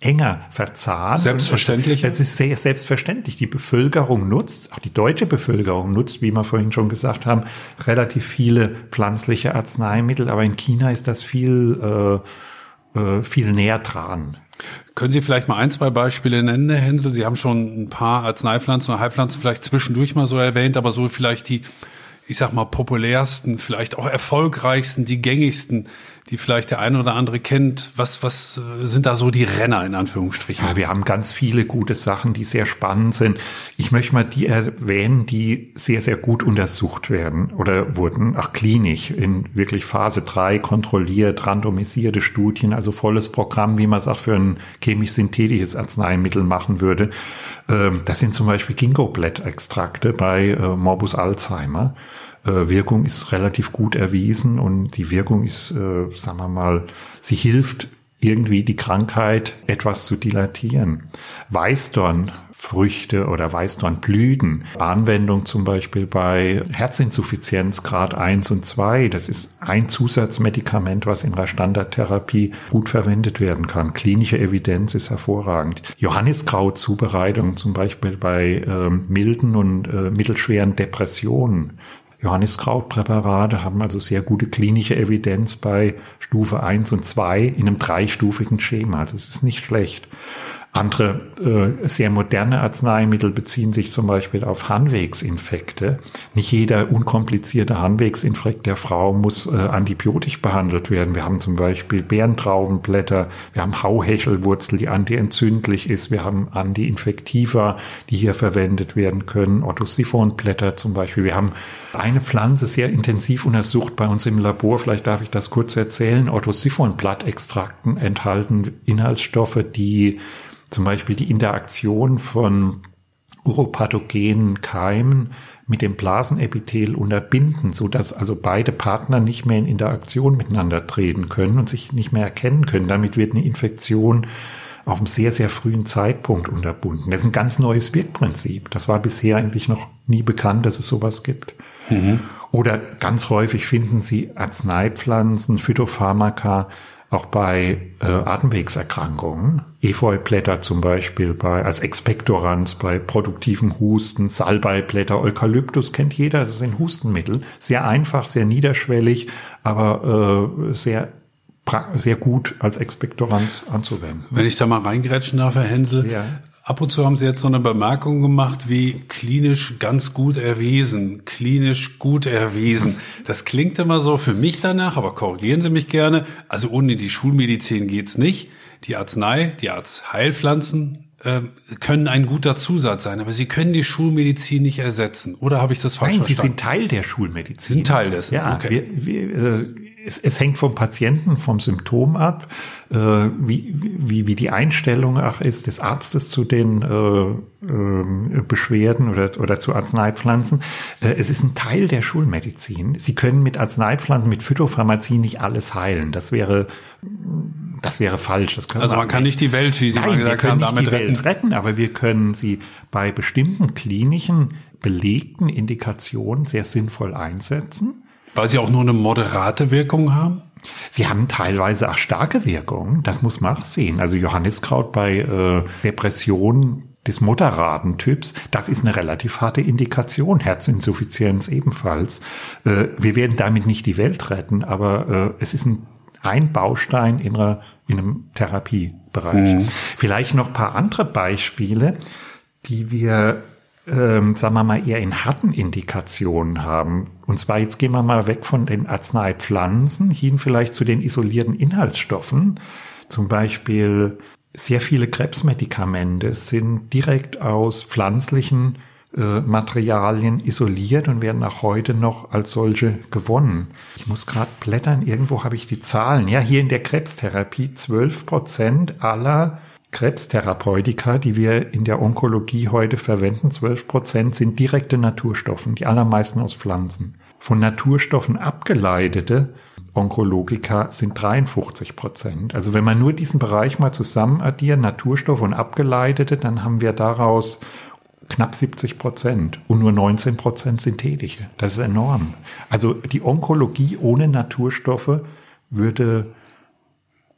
enger verzahnt. Selbstverständlich. Es ist sehr selbstverständlich. Die Bevölkerung nutzt, auch die deutsche Bevölkerung nutzt, wie wir vorhin schon gesagt haben, relativ viele pflanzliche Arzneimittel, aber in China ist das viel, äh, äh, viel näher dran. Können Sie vielleicht mal ein, zwei Beispiele nennen, Herr Hensel? Sie haben schon ein paar Arzneipflanzen oder Heilpflanzen vielleicht zwischendurch mal so erwähnt, aber so vielleicht die, ich sag mal, populärsten, vielleicht auch erfolgreichsten, die gängigsten, die vielleicht der eine oder andere kennt. Was, was äh, sind da so die Renner in Anführungsstrichen? Ja, wir haben ganz viele gute Sachen, die sehr spannend sind. Ich möchte mal die erwähnen, die sehr, sehr gut untersucht werden oder wurden, auch klinisch in wirklich Phase 3 kontrolliert, randomisierte Studien, also volles Programm, wie man es auch für ein chemisch-synthetisches Arzneimittel machen würde. Ähm, das sind zum Beispiel Ginkgo-Blättextrakte bei äh, Morbus Alzheimer. Äh, Wirkung ist relativ gut erwiesen und die Wirkung ist, äh, sagen wir mal, sie hilft irgendwie die Krankheit etwas zu dilatieren. Weißdornfrüchte oder Weißdornblüten, Anwendung zum Beispiel bei Herzinsuffizienz Grad 1 und 2, das ist ein Zusatzmedikament, was in der Standardtherapie gut verwendet werden kann. Klinische Evidenz ist hervorragend. Johanniskraut-Zubereitung zum Beispiel bei äh, milden und äh, mittelschweren Depressionen Johanniskrautpräparate haben also sehr gute klinische Evidenz bei Stufe 1 und 2 in einem dreistufigen Schema. Also es ist nicht schlecht. Andere äh, sehr moderne Arzneimittel beziehen sich zum Beispiel auf Harnwegsinfekte. Nicht jeder unkomplizierte Harnwegsinfekt der Frau muss äh, antibiotisch behandelt werden. Wir haben zum Beispiel Bärentraubenblätter, wir haben Hauhechelwurzel, die antientzündlich ist, wir haben Antiinfektiva, die hier verwendet werden können, Ottosiphonblätter zum Beispiel. Wir haben eine Pflanze sehr intensiv untersucht bei uns im Labor. Vielleicht darf ich das kurz erzählen. Ottosiphonblattextrakten enthalten Inhaltsstoffe, die zum Beispiel die Interaktion von uropathogenen Keimen mit dem Blasenepithel unterbinden, so dass also beide Partner nicht mehr in Interaktion miteinander treten können und sich nicht mehr erkennen können. Damit wird eine Infektion auf einem sehr, sehr frühen Zeitpunkt unterbunden. Das ist ein ganz neues Wirkprinzip. Das war bisher eigentlich noch nie bekannt, dass es sowas gibt. Mhm. Oder ganz häufig finden Sie Arzneipflanzen, Phytopharmaka, auch bei äh, Atemwegserkrankungen, Efeublätter zum Beispiel bei, als Expektoranz bei produktivem Husten, Salbeiblätter, Eukalyptus kennt jeder, das sind Hustenmittel. Sehr einfach, sehr niederschwellig, aber äh, sehr sehr gut als Expektoranz anzuwenden. Wenn ich da mal reingrätschen darf, Herr Hensel, ja. Ab und zu haben Sie jetzt so eine Bemerkung gemacht wie klinisch ganz gut erwiesen, klinisch gut erwiesen. Das klingt immer so für mich danach, aber korrigieren Sie mich gerne. Also ohne die Schulmedizin geht's nicht. Die Arznei, die Arzheilpflanzen äh, können ein guter Zusatz sein, aber sie können die Schulmedizin nicht ersetzen. Oder habe ich das falsch Nein, verstanden? sie sind Teil der Schulmedizin. Sind Teil dessen. Ja, okay. wir, wir, äh, es, es hängt vom Patienten, vom Symptom ab, äh, wie, wie, wie die Einstellung auch ist des Arztes zu den äh, äh, Beschwerden oder, oder zu Arzneipflanzen. Äh, es ist ein Teil der Schulmedizin. Sie können mit Arzneipflanzen, mit Phytopharmazie nicht alles heilen. Das wäre das wäre falsch. Das also man kann nicht die Welt, wie Sie Nein, mal gesagt haben, damit die retten. Welt retten, aber wir können sie bei bestimmten klinischen belegten Indikationen sehr sinnvoll einsetzen. Weil sie auch nur eine moderate Wirkung haben? Sie haben teilweise auch starke Wirkungen, das muss man auch sehen. Also Johanniskraut bei äh, Depressionen des moderaten Typs, das ist eine relativ harte Indikation, Herzinsuffizienz ebenfalls. Äh, wir werden damit nicht die Welt retten, aber äh, es ist ein, ein Baustein in, einer, in einem Therapiebereich. Mhm. Vielleicht noch paar andere Beispiele, die wir ähm, sagen wir mal, eher in harten Indikationen haben. Und zwar jetzt gehen wir mal weg von den Arzneipflanzen hin vielleicht zu den isolierten Inhaltsstoffen. Zum Beispiel sehr viele Krebsmedikamente sind direkt aus pflanzlichen äh, Materialien isoliert und werden auch heute noch als solche gewonnen. Ich muss gerade blättern, irgendwo habe ich die Zahlen. Ja, hier in der Krebstherapie 12 Prozent aller Krebstherapeutika, die wir in der Onkologie heute verwenden, 12 Prozent, sind direkte Naturstoffen, die allermeisten aus Pflanzen. Von Naturstoffen abgeleitete Onkologika sind 53 Prozent. Also wenn man nur diesen Bereich mal zusammen addiert, Naturstoffe und Abgeleitete, dann haben wir daraus knapp 70 Prozent und nur 19 Prozent synthetische. Das ist enorm. Also die Onkologie ohne Naturstoffe würde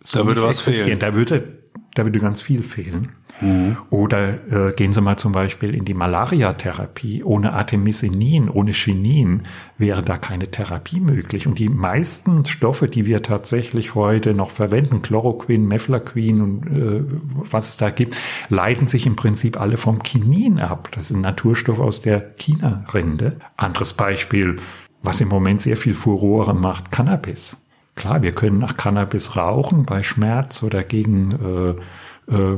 so da würde was existieren. fehlen. Da würde da würde ganz viel fehlen. Mhm. Oder äh, gehen Sie mal zum Beispiel in die Malariatherapie. Ohne Artemisinin, ohne Chinin wäre da keine Therapie möglich. Und die meisten Stoffe, die wir tatsächlich heute noch verwenden, Chloroquin, Meflaquin und äh, was es da gibt, leiten sich im Prinzip alle vom Kinin ab. Das ist ein Naturstoff aus der China-Rinde. Anderes Beispiel, was im Moment sehr viel Furore macht, Cannabis. Klar, wir können nach Cannabis rauchen bei Schmerz oder gegen äh, äh,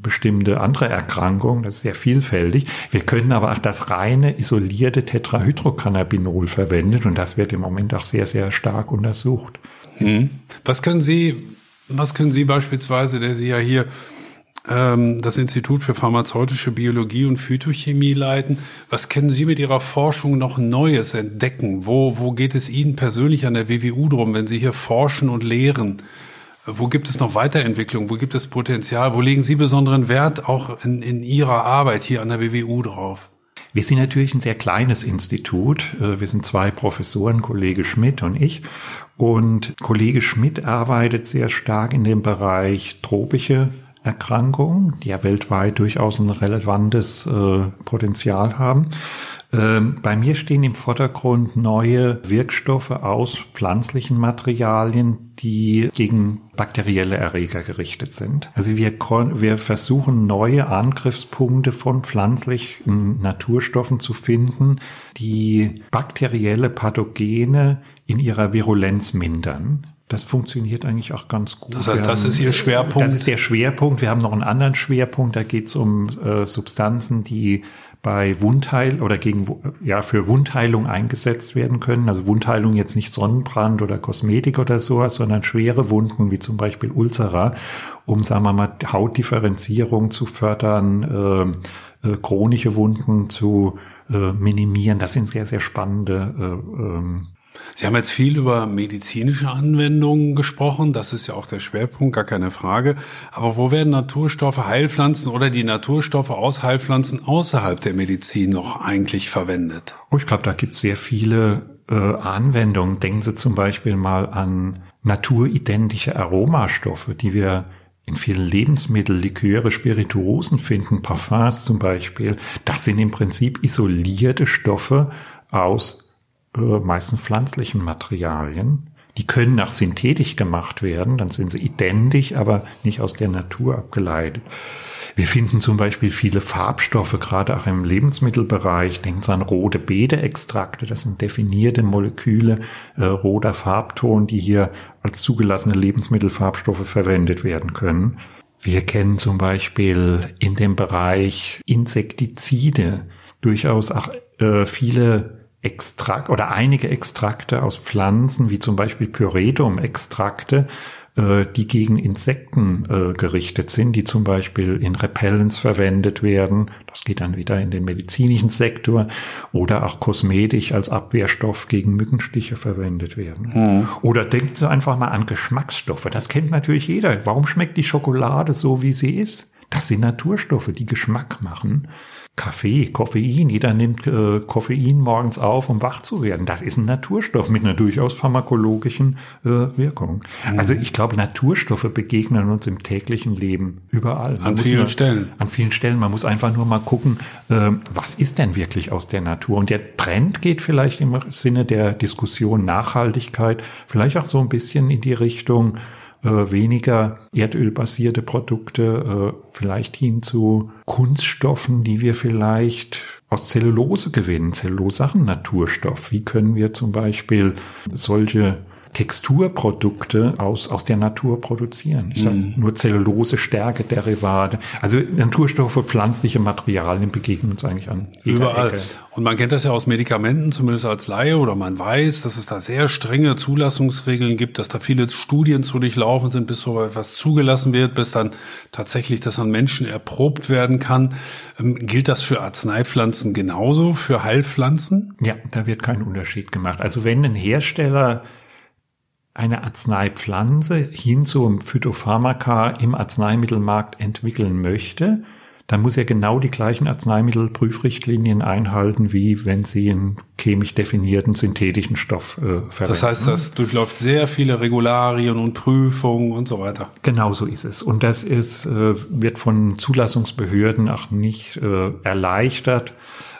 bestimmte andere Erkrankungen. Das ist sehr vielfältig. Wir können aber auch das reine isolierte Tetrahydrocannabinol verwenden und das wird im Moment auch sehr, sehr stark untersucht. Hm. Was können Sie, was können Sie beispielsweise, der Sie ja hier ähm, das Institut für pharmazeutische Biologie und Phytochemie leiten. Was können Sie mit Ihrer Forschung noch Neues entdecken? Wo, wo geht es Ihnen persönlich an der WWU drum, wenn Sie hier forschen und lehren? Wo gibt es noch Weiterentwicklung? Wo gibt es Potenzial? Wo legen Sie besonderen Wert auch in, in Ihrer Arbeit hier an der WWU drauf? Wir sind natürlich ein sehr kleines Institut. Äh, wir sind zwei Professoren, Kollege Schmidt und ich. Und Kollege Schmidt arbeitet sehr stark in dem Bereich tropische Erkrankungen, die ja weltweit durchaus ein relevantes äh, Potenzial haben. Ähm, bei mir stehen im Vordergrund neue Wirkstoffe aus pflanzlichen Materialien, die gegen bakterielle Erreger gerichtet sind. Also wir, wir versuchen neue Angriffspunkte von pflanzlichen Naturstoffen zu finden, die bakterielle Pathogene in ihrer Virulenz mindern. Das funktioniert eigentlich auch ganz gut. Das heißt, das ist Ihr Schwerpunkt? Das ist der Schwerpunkt. Wir haben noch einen anderen Schwerpunkt. Da geht es um äh, Substanzen, die bei Wundheil oder gegen ja für Wundheilung eingesetzt werden können. Also Wundheilung jetzt nicht Sonnenbrand oder Kosmetik oder sowas, sondern schwere Wunden wie zum Beispiel Ulcera, um sagen wir mal Hautdifferenzierung zu fördern, äh, äh, chronische Wunden zu äh, minimieren. Das sind sehr sehr spannende äh, ähm, Sie haben jetzt viel über medizinische Anwendungen gesprochen. Das ist ja auch der Schwerpunkt, gar keine Frage. Aber wo werden Naturstoffe, Heilpflanzen oder die Naturstoffe aus Heilpflanzen außerhalb der Medizin noch eigentlich verwendet? Oh, ich glaube, da gibt es sehr viele äh, Anwendungen. Denken Sie zum Beispiel mal an naturidentische Aromastoffe, die wir in vielen Lebensmitteln, Liköre, Spirituosen finden, Parfums zum Beispiel. Das sind im Prinzip isolierte Stoffe aus äh, meistens pflanzlichen Materialien. Die können auch synthetisch gemacht werden, dann sind sie identisch, aber nicht aus der Natur abgeleitet. Wir finden zum Beispiel viele Farbstoffe, gerade auch im Lebensmittelbereich. Denken Sie an rote Beete-Extrakte, das sind definierte Moleküle, äh, roter Farbton, die hier als zugelassene Lebensmittelfarbstoffe verwendet werden können. Wir kennen zum Beispiel in dem Bereich Insektizide durchaus auch äh, viele Extrakt oder einige Extrakte aus Pflanzen, wie zum Beispiel Pyretum-Extrakte, äh, die gegen Insekten äh, gerichtet sind, die zum Beispiel in Repellents verwendet werden. Das geht dann wieder in den medizinischen Sektor oder auch kosmetisch als Abwehrstoff gegen Mückenstiche verwendet werden. Hm. Oder denkt Sie einfach mal an Geschmacksstoffe. Das kennt natürlich jeder. Warum schmeckt die Schokolade so, wie sie ist? Das sind Naturstoffe, die Geschmack machen. Kaffee, Koffein. Jeder nimmt äh, Koffein morgens auf, um wach zu werden. Das ist ein Naturstoff mit einer durchaus pharmakologischen äh, Wirkung. Mhm. Also ich glaube, Naturstoffe begegnen uns im täglichen Leben überall. Man an vielen nur, Stellen. An vielen Stellen. Man muss einfach nur mal gucken, äh, was ist denn wirklich aus der Natur? Und der Trend geht vielleicht im Sinne der Diskussion Nachhaltigkeit vielleicht auch so ein bisschen in die Richtung, äh, weniger erdölbasierte Produkte, äh, vielleicht hin zu Kunststoffen, die wir vielleicht aus Zellulose gewinnen. Zellulose ist ein Naturstoff. Wie können wir zum Beispiel solche Texturprodukte aus, aus der Natur produzieren. Ich mm. nur Zellulose, Stärke, Derivate. Also Naturstoffe, pflanzliche Materialien begegnen uns eigentlich an. Überall. Ecke. Und man kennt das ja aus Medikamenten, zumindest als Laie, oder man weiß, dass es da sehr strenge Zulassungsregeln gibt, dass da viele Studien zu durchlaufen sind, bis so etwas zugelassen wird, bis dann tatsächlich das an Menschen erprobt werden kann. Ähm, gilt das für Arzneipflanzen genauso, für Heilpflanzen? Ja, da wird kein Unterschied gemacht. Also wenn ein Hersteller eine Arzneipflanze hin zum Phytopharmaka im Arzneimittelmarkt entwickeln möchte, dann muss er genau die gleichen Arzneimittelprüfrichtlinien einhalten, wie wenn Sie einen chemisch definierten synthetischen Stoff äh, verwenden. Das heißt, das durchläuft sehr viele Regularien und Prüfungen und so weiter. Genau so ist es. Und das ist, äh, wird von Zulassungsbehörden auch nicht äh, erleichtert.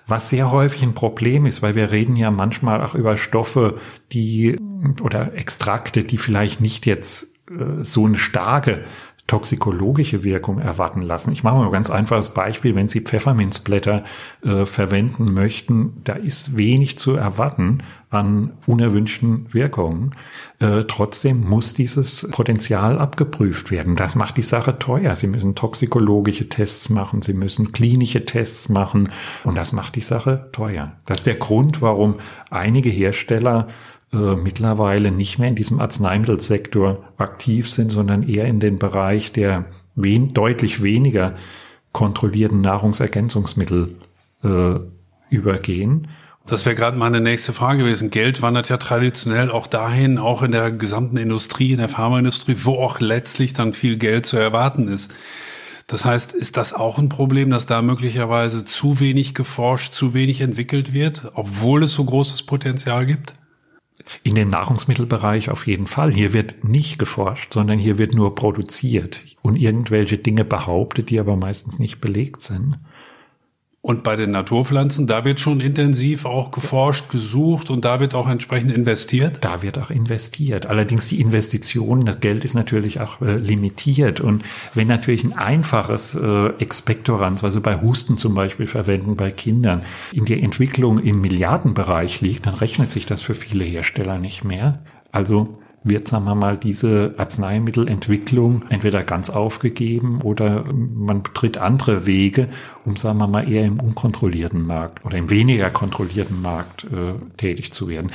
Was sehr häufig ein Problem ist, weil wir reden ja manchmal auch über Stoffe, die oder Extrakte, die vielleicht nicht jetzt äh, so eine starke toxikologische Wirkung erwarten lassen. Ich mache mal ein ganz einfaches Beispiel. Wenn Sie Pfefferminzblätter äh, verwenden möchten, da ist wenig zu erwarten an unerwünschten Wirkungen. Äh, trotzdem muss dieses Potenzial abgeprüft werden. Das macht die Sache teuer. Sie müssen toxikologische Tests machen, Sie müssen klinische Tests machen und das macht die Sache teuer. Das ist der Grund, warum einige Hersteller äh, mittlerweile nicht mehr in diesem Arzneimittelsektor aktiv sind, sondern eher in den Bereich der wen deutlich weniger kontrollierten Nahrungsergänzungsmittel äh, übergehen. Das wäre gerade meine nächste Frage gewesen. Geld wandert ja traditionell auch dahin, auch in der gesamten Industrie, in der Pharmaindustrie, wo auch letztlich dann viel Geld zu erwarten ist. Das heißt, ist das auch ein Problem, dass da möglicherweise zu wenig geforscht, zu wenig entwickelt wird, obwohl es so großes Potenzial gibt? In dem Nahrungsmittelbereich auf jeden Fall. Hier wird nicht geforscht, sondern hier wird nur produziert und irgendwelche Dinge behauptet, die aber meistens nicht belegt sind. Und bei den Naturpflanzen, da wird schon intensiv auch geforscht, gesucht und da wird auch entsprechend investiert? Da wird auch investiert. Allerdings die Investitionen, das Geld ist natürlich auch äh, limitiert. Und wenn natürlich ein einfaches äh, Expektorans, Sie bei Husten zum Beispiel verwenden bei Kindern, in der Entwicklung im Milliardenbereich liegt, dann rechnet sich das für viele Hersteller nicht mehr. Also wird, sagen wir mal, diese Arzneimittelentwicklung entweder ganz aufgegeben oder man betritt andere Wege, um, sagen wir mal, eher im unkontrollierten Markt oder im weniger kontrollierten Markt äh, tätig zu werden,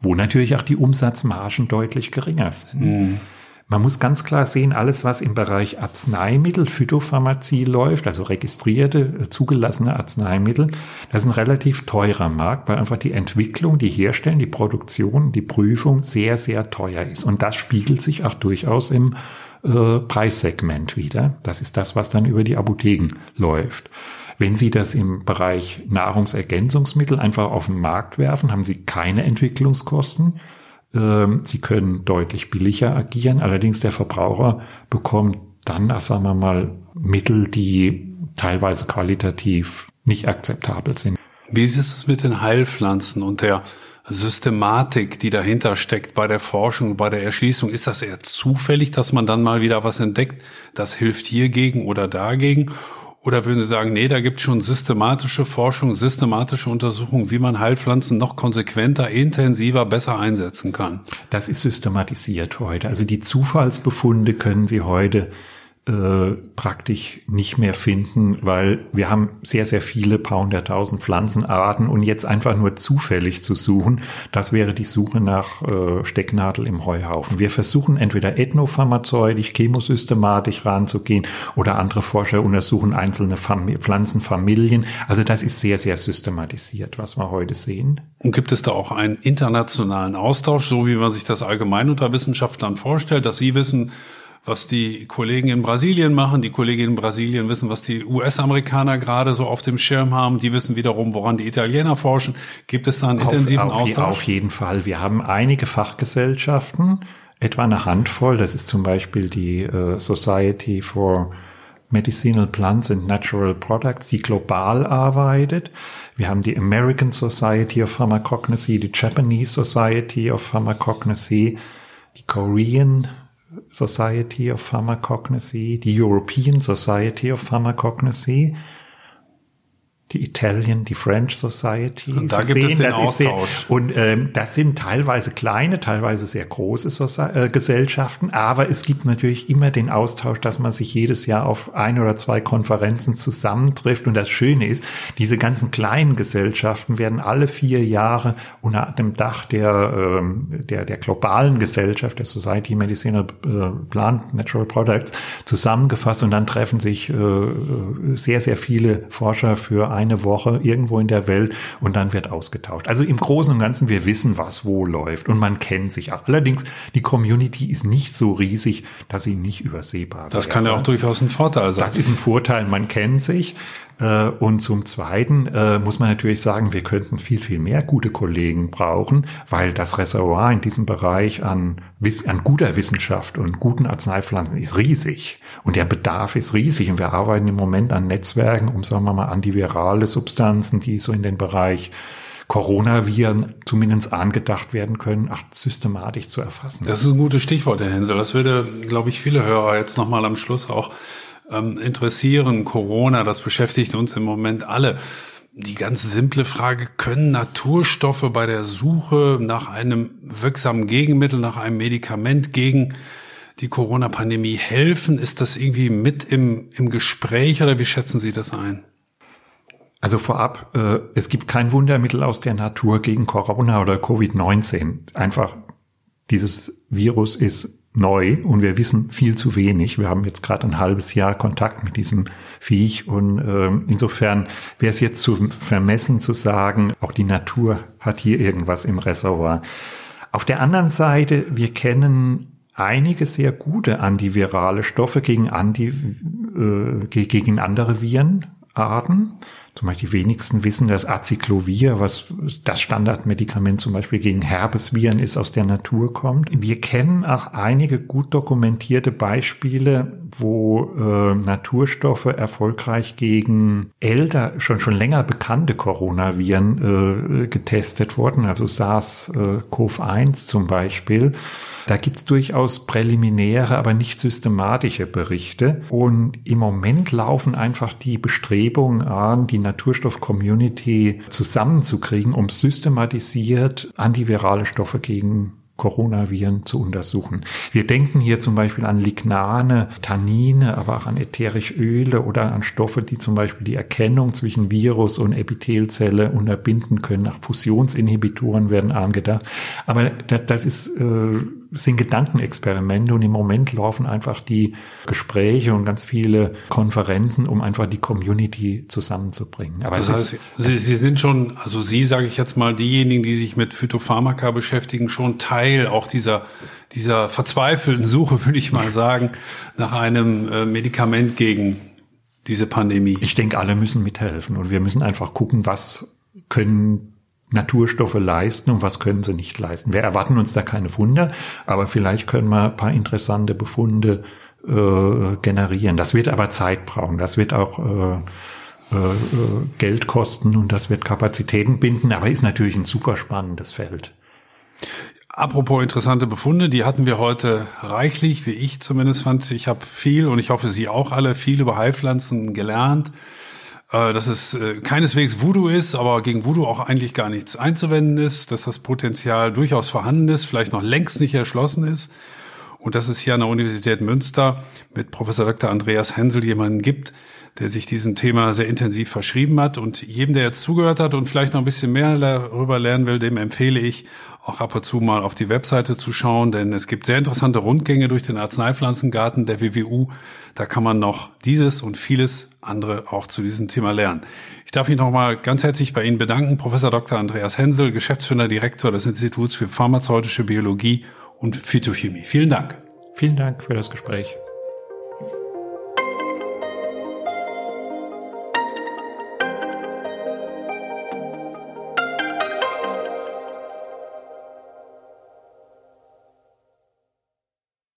wo natürlich auch die Umsatzmargen deutlich geringer sind. Mhm. Man muss ganz klar sehen, alles, was im Bereich Arzneimittel, Phytopharmazie läuft, also registrierte, äh, zugelassene Arzneimittel, das ist ein relativ teurer Markt, weil einfach die Entwicklung, die Herstellen, die Produktion, die Prüfung sehr, sehr teuer ist. Und das spiegelt sich auch durchaus im äh, Preissegment wieder. Das ist das, was dann über die Apotheken läuft. Wenn Sie das im Bereich Nahrungsergänzungsmittel einfach auf den Markt werfen, haben Sie keine Entwicklungskosten. Ähm, sie können deutlich billiger agieren. Allerdings der Verbraucher bekommt dann, sagen wir mal, Mittel, die teilweise qualitativ nicht akzeptabel sind. Wie ist es mit den Heilpflanzen und der Systematik, die dahinter steckt bei der Forschung, bei der Erschließung? Ist das eher zufällig, dass man dann mal wieder was entdeckt, das hilft hiergegen oder dagegen? Oder würden Sie sagen, nee, da gibt es schon systematische Forschung, systematische Untersuchungen, wie man Heilpflanzen noch konsequenter, intensiver, besser einsetzen kann? Das ist systematisiert heute. Also die Zufallsbefunde können Sie heute äh, praktisch nicht mehr finden, weil wir haben sehr, sehr viele paar hunderttausend Pflanzenarten und jetzt einfach nur zufällig zu suchen, das wäre die Suche nach äh, Stecknadel im Heuhaufen. Wir versuchen entweder ethnopharmazeutisch, chemosystematisch ranzugehen oder andere Forscher untersuchen einzelne Fam Pflanzenfamilien. Also das ist sehr, sehr systematisiert, was wir heute sehen. Und gibt es da auch einen internationalen Austausch, so wie man sich das allgemein unter Wissenschaftlern vorstellt, dass Sie wissen, was die Kollegen in Brasilien machen. Die Kollegen in Brasilien wissen, was die US-Amerikaner gerade so auf dem Schirm haben. Die wissen wiederum, woran die Italiener forschen. Gibt es da einen intensiven auf, auf, Austausch? Auf jeden Fall. Wir haben einige Fachgesellschaften, etwa eine Handvoll. Das ist zum Beispiel die uh, Society for Medicinal Plants and Natural Products, die global arbeitet. Wir haben die American Society of Pharmacognosy, die Japanese Society of Pharmacognosy, die Korean Society of Pharmacognosy, die European Society of Pharmacognosy, die Italian, die French Society. Und da Sie gibt sehen, es den Austausch. Sehr, und ähm, das sind teilweise kleine, teilweise sehr große Soci äh, Gesellschaften, aber es gibt natürlich immer den Austausch, dass man sich jedes Jahr auf ein oder zwei Konferenzen zusammentrifft. Und das Schöne ist, diese ganzen kleinen Gesellschaften werden alle vier Jahre unter dem Dach der, ähm, der, der globalen Gesellschaft, der Society Medicinal äh, Plant Natural Products, zusammengefasst und dann treffen sich äh, sehr, sehr viele Forscher für eine Woche irgendwo in der Welt und dann wird ausgetauscht. Also im Großen und Ganzen, wir wissen, was wo läuft und man kennt sich. Allerdings, die Community ist nicht so riesig, dass sie nicht übersehbar Das wäre. kann ja auch durchaus ein Vorteil sein. Das ist ein Vorteil, man kennt sich. Äh, und zum Zweiten äh, muss man natürlich sagen, wir könnten viel, viel mehr gute Kollegen brauchen, weil das Reservoir in diesem Bereich an, an guter Wissenschaft und guten Arzneipflanzen ist riesig. Und der Bedarf ist riesig. Und wir arbeiten im Moment an Netzwerken, um, sagen wir mal, antivirale Substanzen, die so in den Bereich Coronaviren zumindest angedacht werden können, ach, systematisch zu erfassen. Das ist ein gutes Stichwort, Herr Hensel. Das würde, glaube ich, viele Hörer jetzt nochmal am Schluss auch ähm, interessieren. Corona, das beschäftigt uns im Moment alle. Die ganz simple Frage, können Naturstoffe bei der Suche nach einem wirksamen Gegenmittel, nach einem Medikament gegen die Corona-Pandemie helfen? Ist das irgendwie mit im, im Gespräch oder wie schätzen Sie das ein? Also vorab, äh, es gibt kein Wundermittel aus der Natur gegen Corona oder Covid-19. Einfach dieses Virus ist neu und wir wissen viel zu wenig. Wir haben jetzt gerade ein halbes Jahr Kontakt mit diesem Viech und äh, insofern wäre es jetzt zu vermessen zu sagen, auch die Natur hat hier irgendwas im Reservoir. Auf der anderen Seite, wir kennen einige sehr gute antivirale Stoffe gegen, Anti, äh, gegen andere Virenarten zum Beispiel die wenigsten wissen, dass Acyclovir, was das Standardmedikament zum Beispiel gegen Herpesviren ist, aus der Natur kommt. Wir kennen auch einige gut dokumentierte Beispiele, wo äh, Naturstoffe erfolgreich gegen älter, schon schon länger bekannte Coronaviren äh, getestet wurden, also SARS-CoV-1 äh, zum Beispiel. Da gibt's durchaus präliminäre, aber nicht systematische Berichte. Und im Moment laufen einfach die Bestrebungen an, die Naturstoff-Community zusammenzukriegen, um systematisiert antivirale Stoffe gegen Coronaviren zu untersuchen. Wir denken hier zum Beispiel an Lignane, Tannine, aber auch an ätherische Öle oder an Stoffe, die zum Beispiel die Erkennung zwischen Virus und Epithelzelle unterbinden können. Nach Fusionsinhibitoren werden angedacht. Aber das ist äh, sind Gedankenexperimente und im Moment laufen einfach die Gespräche und ganz viele Konferenzen, um einfach die Community zusammenzubringen. Aber das heißt, ist, Sie, Sie sind schon, also Sie, sage ich jetzt mal, diejenigen, die sich mit Phytopharmaka beschäftigen, schon Teil auch dieser dieser verzweifelten Suche, *laughs* würde ich mal sagen, nach einem äh, Medikament gegen diese Pandemie. Ich denke, alle müssen mithelfen und wir müssen einfach gucken, was können Naturstoffe leisten und was können sie nicht leisten. Wir erwarten uns da keine Wunder, aber vielleicht können wir ein paar interessante Befunde äh, generieren. Das wird aber Zeit brauchen. Das wird auch äh, äh, Geld kosten und das wird Kapazitäten binden, aber ist natürlich ein super spannendes Feld. Apropos interessante Befunde, die hatten wir heute reichlich, wie ich zumindest fand. Ich habe viel und ich hoffe, Sie auch alle viel über Heilpflanzen gelernt. Äh, dass es äh, keineswegs Voodoo ist, aber gegen Voodoo auch eigentlich gar nichts einzuwenden ist, dass das Potenzial durchaus vorhanden ist, vielleicht noch längst nicht erschlossen ist und dass es hier an der Universität Münster mit Professor Dr. Andreas Hensel jemanden gibt, der sich diesem Thema sehr intensiv verschrieben hat. Und jedem, der jetzt zugehört hat und vielleicht noch ein bisschen mehr darüber lernen will, dem empfehle ich, auch ab und zu mal auf die Webseite zu schauen, denn es gibt sehr interessante Rundgänge durch den Arzneipflanzengarten der WWU. Da kann man noch dieses und vieles andere auch zu diesem Thema lernen. Ich darf mich nochmal ganz herzlich bei Ihnen bedanken, Professor Dr. Andreas Hensel, Geschäftsführer Direktor des Instituts für pharmazeutische Biologie und Phytochemie. Vielen Dank. Vielen Dank für das Gespräch.